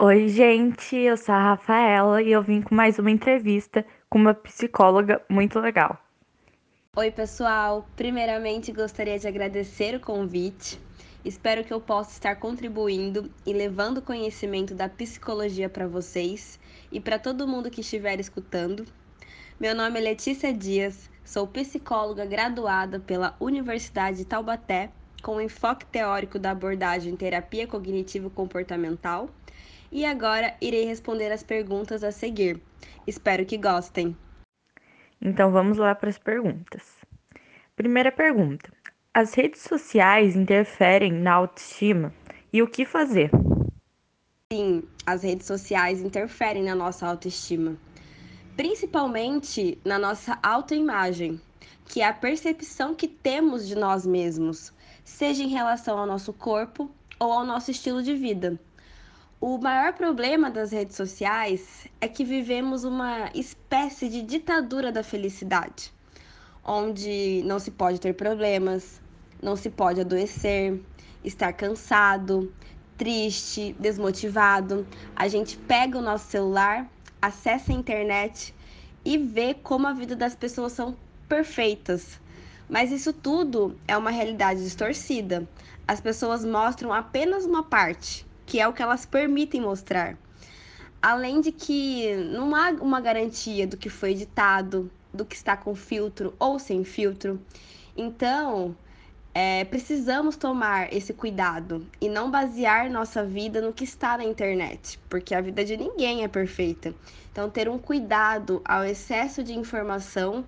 Oi, gente, eu sou a Rafaela e eu vim com mais uma entrevista com uma psicóloga muito legal. Oi, pessoal. Primeiramente, gostaria de agradecer o convite. Espero que eu possa estar contribuindo e levando conhecimento da psicologia para vocês e para todo mundo que estiver escutando. Meu nome é Letícia Dias, sou psicóloga graduada pela Universidade de Taubaté, com enfoque teórico da abordagem terapia cognitivo-comportamental e agora irei responder as perguntas a seguir. Espero que gostem. Então vamos lá para as perguntas. Primeira pergunta: As redes sociais interferem na autoestima e o que fazer? Sim, as redes sociais interferem na nossa autoestima, principalmente na nossa autoimagem, que é a percepção que temos de nós mesmos, seja em relação ao nosso corpo ou ao nosso estilo de vida. O maior problema das redes sociais é que vivemos uma espécie de ditadura da felicidade, onde não se pode ter problemas, não se pode adoecer, estar cansado, triste, desmotivado. A gente pega o nosso celular, acessa a internet e vê como a vida das pessoas são perfeitas. Mas isso tudo é uma realidade distorcida. As pessoas mostram apenas uma parte que é o que elas permitem mostrar. Além de que não há uma garantia do que foi editado, do que está com filtro ou sem filtro. Então, é, precisamos tomar esse cuidado e não basear nossa vida no que está na internet, porque a vida de ninguém é perfeita. Então, ter um cuidado ao excesso de informação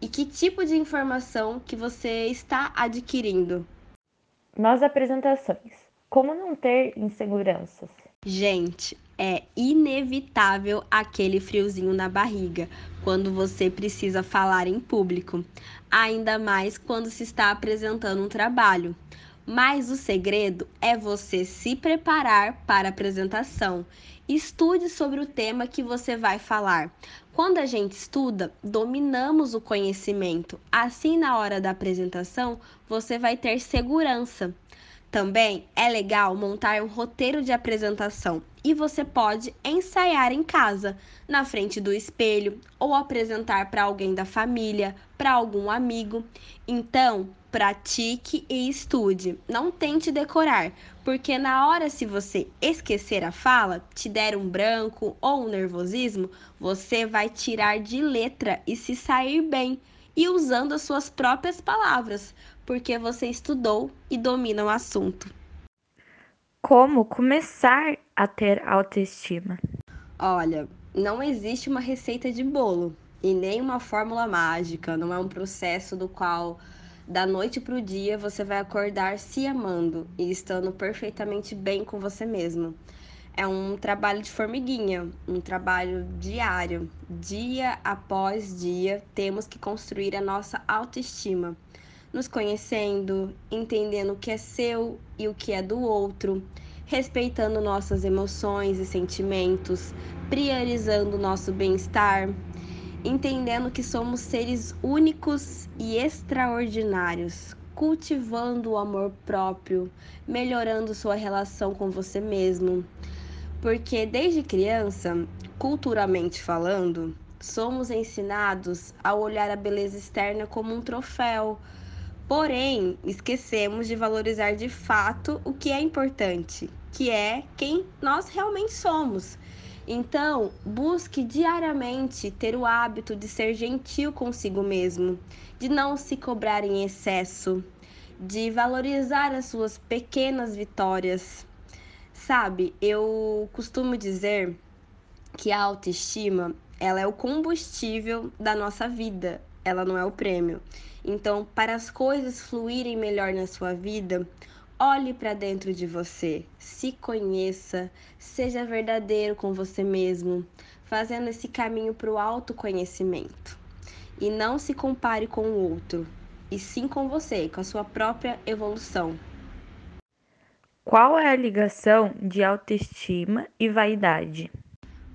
e que tipo de informação que você está adquirindo. Nas apresentações, como não ter inseguranças? Gente, é inevitável aquele friozinho na barriga quando você precisa falar em público, ainda mais quando se está apresentando um trabalho. Mas o segredo é você se preparar para a apresentação. Estude sobre o tema que você vai falar. Quando a gente estuda, dominamos o conhecimento. Assim, na hora da apresentação, você vai ter segurança. Também é legal montar um roteiro de apresentação e você pode ensaiar em casa, na frente do espelho ou apresentar para alguém da família, para algum amigo. Então, pratique e estude. Não tente decorar, porque na hora se você esquecer a fala, te der um branco ou um nervosismo, você vai tirar de letra e se sair bem e usando as suas próprias palavras, porque você estudou e domina o assunto. Como começar a ter autoestima? Olha, não existe uma receita de bolo e nem uma fórmula mágica, não é um processo do qual da noite para o dia você vai acordar se amando e estando perfeitamente bem com você mesmo. É um trabalho de formiguinha, um trabalho diário. Dia após dia, temos que construir a nossa autoestima, nos conhecendo, entendendo o que é seu e o que é do outro, respeitando nossas emoções e sentimentos, priorizando nosso bem-estar, entendendo que somos seres únicos e extraordinários, cultivando o amor próprio, melhorando sua relação com você mesmo porque desde criança, culturalmente falando, somos ensinados a olhar a beleza externa como um troféu. Porém, esquecemos de valorizar de fato o que é importante, que é quem nós realmente somos. Então, busque diariamente ter o hábito de ser gentil consigo mesmo, de não se cobrar em excesso, de valorizar as suas pequenas vitórias, Sabe, eu costumo dizer que a autoestima, ela é o combustível da nossa vida, ela não é o prêmio. Então, para as coisas fluírem melhor na sua vida, olhe para dentro de você, se conheça, seja verdadeiro com você mesmo, fazendo esse caminho para o autoconhecimento. E não se compare com o outro, e sim com você, com a sua própria evolução. Qual é a ligação de autoestima e vaidade?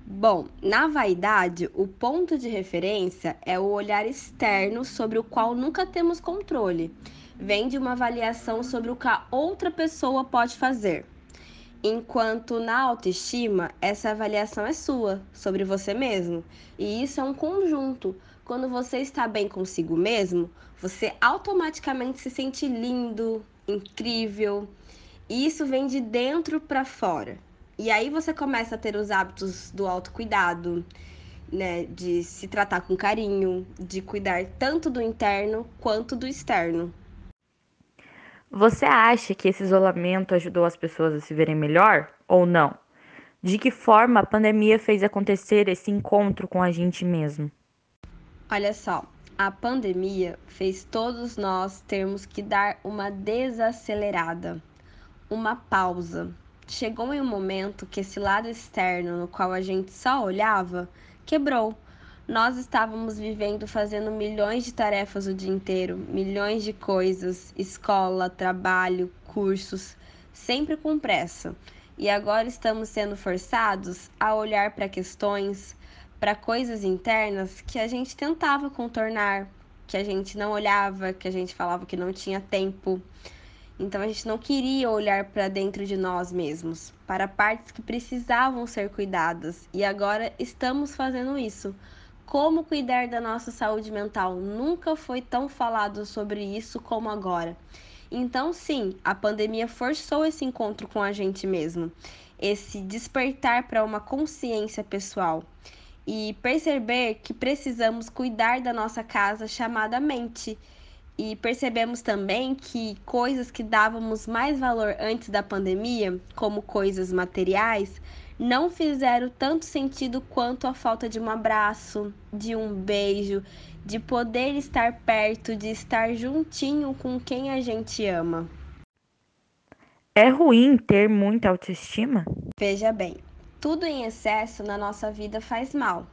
Bom, na vaidade, o ponto de referência é o olhar externo sobre o qual nunca temos controle. Vem de uma avaliação sobre o que a outra pessoa pode fazer. Enquanto na autoestima, essa avaliação é sua, sobre você mesmo. E isso é um conjunto. Quando você está bem consigo mesmo, você automaticamente se sente lindo, incrível. E isso vem de dentro para fora. E aí você começa a ter os hábitos do autocuidado, né, de se tratar com carinho, de cuidar tanto do interno quanto do externo. Você acha que esse isolamento ajudou as pessoas a se verem melhor ou não? De que forma a pandemia fez acontecer esse encontro com a gente mesmo? Olha só, a pandemia fez todos nós termos que dar uma desacelerada, uma pausa. Chegou em um momento que esse lado externo no qual a gente só olhava quebrou nós estávamos vivendo fazendo milhões de tarefas o dia inteiro, milhões de coisas, escola, trabalho, cursos, sempre com pressa. E agora estamos sendo forçados a olhar para questões, para coisas internas que a gente tentava contornar, que a gente não olhava, que a gente falava que não tinha tempo. Então a gente não queria olhar para dentro de nós mesmos, para partes que precisavam ser cuidadas, e agora estamos fazendo isso como cuidar da nossa saúde mental? Nunca foi tão falado sobre isso como agora. Então, sim, a pandemia forçou esse encontro com a gente mesmo, esse despertar para uma consciência pessoal e perceber que precisamos cuidar da nossa casa chamada mente. E percebemos também que coisas que dávamos mais valor antes da pandemia, como coisas materiais, não fizeram tanto sentido quanto a falta de um abraço, de um beijo, de poder estar perto, de estar juntinho com quem a gente ama. É ruim ter muita autoestima? Veja bem, tudo em excesso na nossa vida faz mal.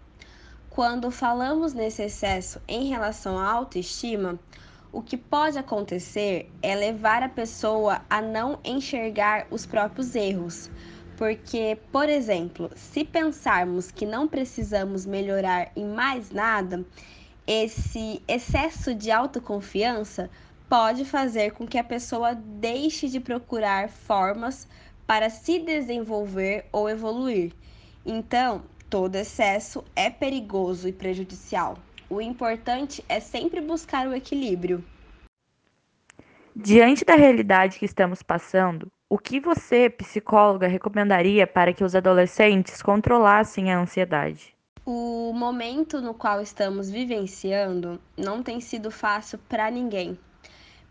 Quando falamos nesse excesso em relação à autoestima, o que pode acontecer é levar a pessoa a não enxergar os próprios erros, porque, por exemplo, se pensarmos que não precisamos melhorar em mais nada, esse excesso de autoconfiança pode fazer com que a pessoa deixe de procurar formas para se desenvolver ou evoluir. Então, todo excesso é perigoso e prejudicial. O importante é sempre buscar o equilíbrio. Diante da realidade que estamos passando, o que você, psicóloga, recomendaria para que os adolescentes controlassem a ansiedade? O momento no qual estamos vivenciando não tem sido fácil para ninguém,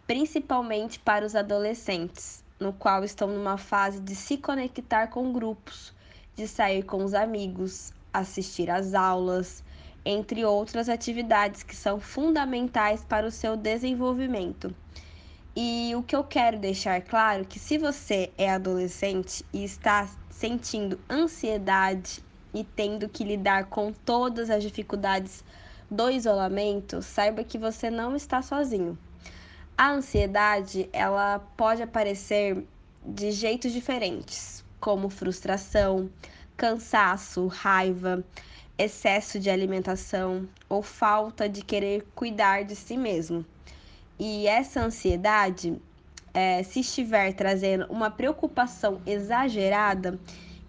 principalmente para os adolescentes, no qual estão numa fase de se conectar com grupos, de sair com os amigos, assistir às aulas, entre outras atividades que são fundamentais para o seu desenvolvimento. E o que eu quero deixar claro é que se você é adolescente e está sentindo ansiedade e tendo que lidar com todas as dificuldades do isolamento, saiba que você não está sozinho. A ansiedade, ela pode aparecer de jeitos diferentes, como frustração, cansaço, raiva, excesso de alimentação ou falta de querer cuidar de si mesmo. E essa ansiedade, é, se estiver trazendo uma preocupação exagerada,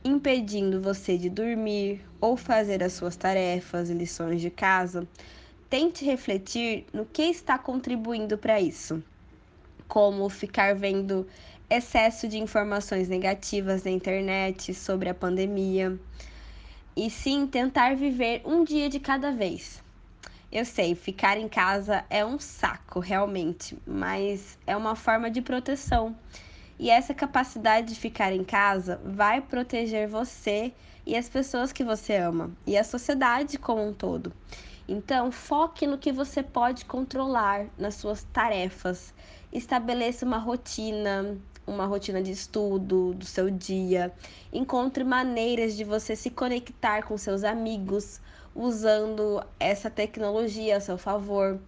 impedindo você de dormir ou fazer as suas tarefas e lições de casa, tente refletir no que está contribuindo para isso, como ficar vendo excesso de informações negativas na internet sobre a pandemia, e sim tentar viver um dia de cada vez. Eu sei, ficar em casa é um saco, realmente, mas é uma forma de proteção. E essa capacidade de ficar em casa vai proteger você e as pessoas que você ama e a sociedade como um todo. Então, foque no que você pode controlar nas suas tarefas. Estabeleça uma rotina, uma rotina de estudo do seu dia. Encontre maneiras de você se conectar com seus amigos, usando essa tecnologia a seu favor.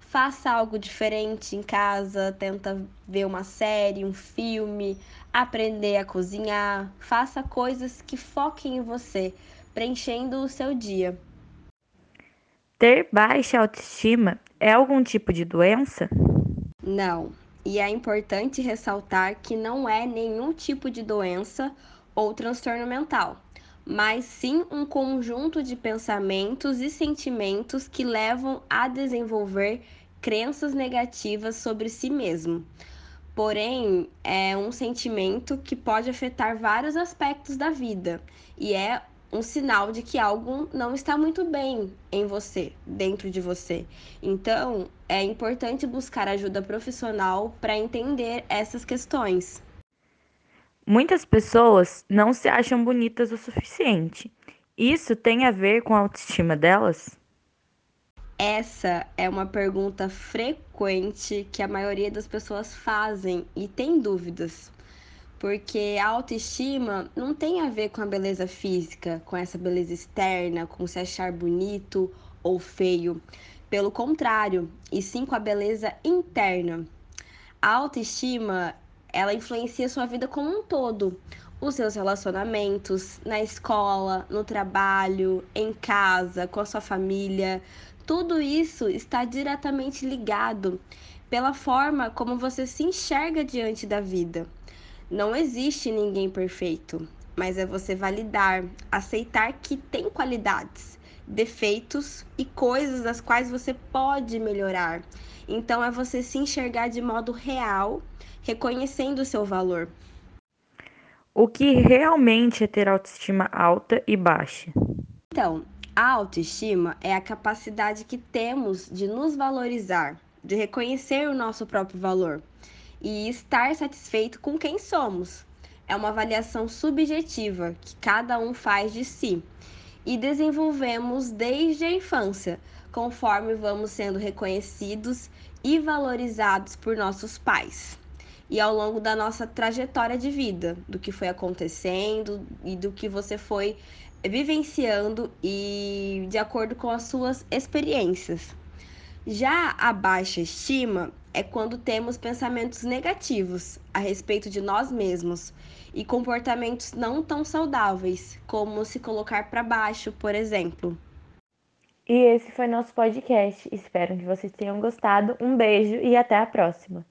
Faça algo diferente em casa, tenta ver uma série, um filme, aprender a cozinhar. Faça coisas que foquem em você, preenchendo o seu dia. Ter baixa autoestima é algum tipo de doença? Não, e é importante ressaltar que não é nenhum tipo de doença ou transtorno mental, mas sim um conjunto de pensamentos e sentimentos que levam a desenvolver crenças negativas sobre si mesmo. Porém, é um sentimento que pode afetar vários aspectos da vida e é um sinal de que algo não está muito bem em você, dentro de você. Então, é importante buscar ajuda profissional para entender essas questões. Muitas pessoas não se acham bonitas o suficiente. Isso tem a ver com a autoestima delas? Essa é uma pergunta frequente que a maioria das pessoas fazem e tem dúvidas porque a autoestima não tem a ver com a beleza física, com essa beleza externa, com se achar bonito ou feio. Pelo contrário, e sim com a beleza interna. A autoestima, ela influencia sua vida como um todo. Os seus relacionamentos, na escola, no trabalho, em casa, com a sua família, tudo isso está diretamente ligado pela forma como você se enxerga diante da vida. Não existe ninguém perfeito, mas é você validar, aceitar que tem qualidades, defeitos e coisas das quais você pode melhorar. Então é você se enxergar de modo real, reconhecendo o seu valor. O que realmente é ter autoestima alta e baixa? Então, a autoestima é a capacidade que temos de nos valorizar, de reconhecer o nosso próprio valor e estar satisfeito com quem somos. É uma avaliação subjetiva que cada um faz de si e desenvolvemos desde a infância, conforme vamos sendo reconhecidos e valorizados por nossos pais. E ao longo da nossa trajetória de vida, do que foi acontecendo e do que você foi vivenciando e de acordo com as suas experiências. Já a baixa estima é quando temos pensamentos negativos a respeito de nós mesmos e comportamentos não tão saudáveis, como se colocar para baixo, por exemplo. E esse foi nosso podcast. Espero que vocês tenham gostado. Um beijo e até a próxima.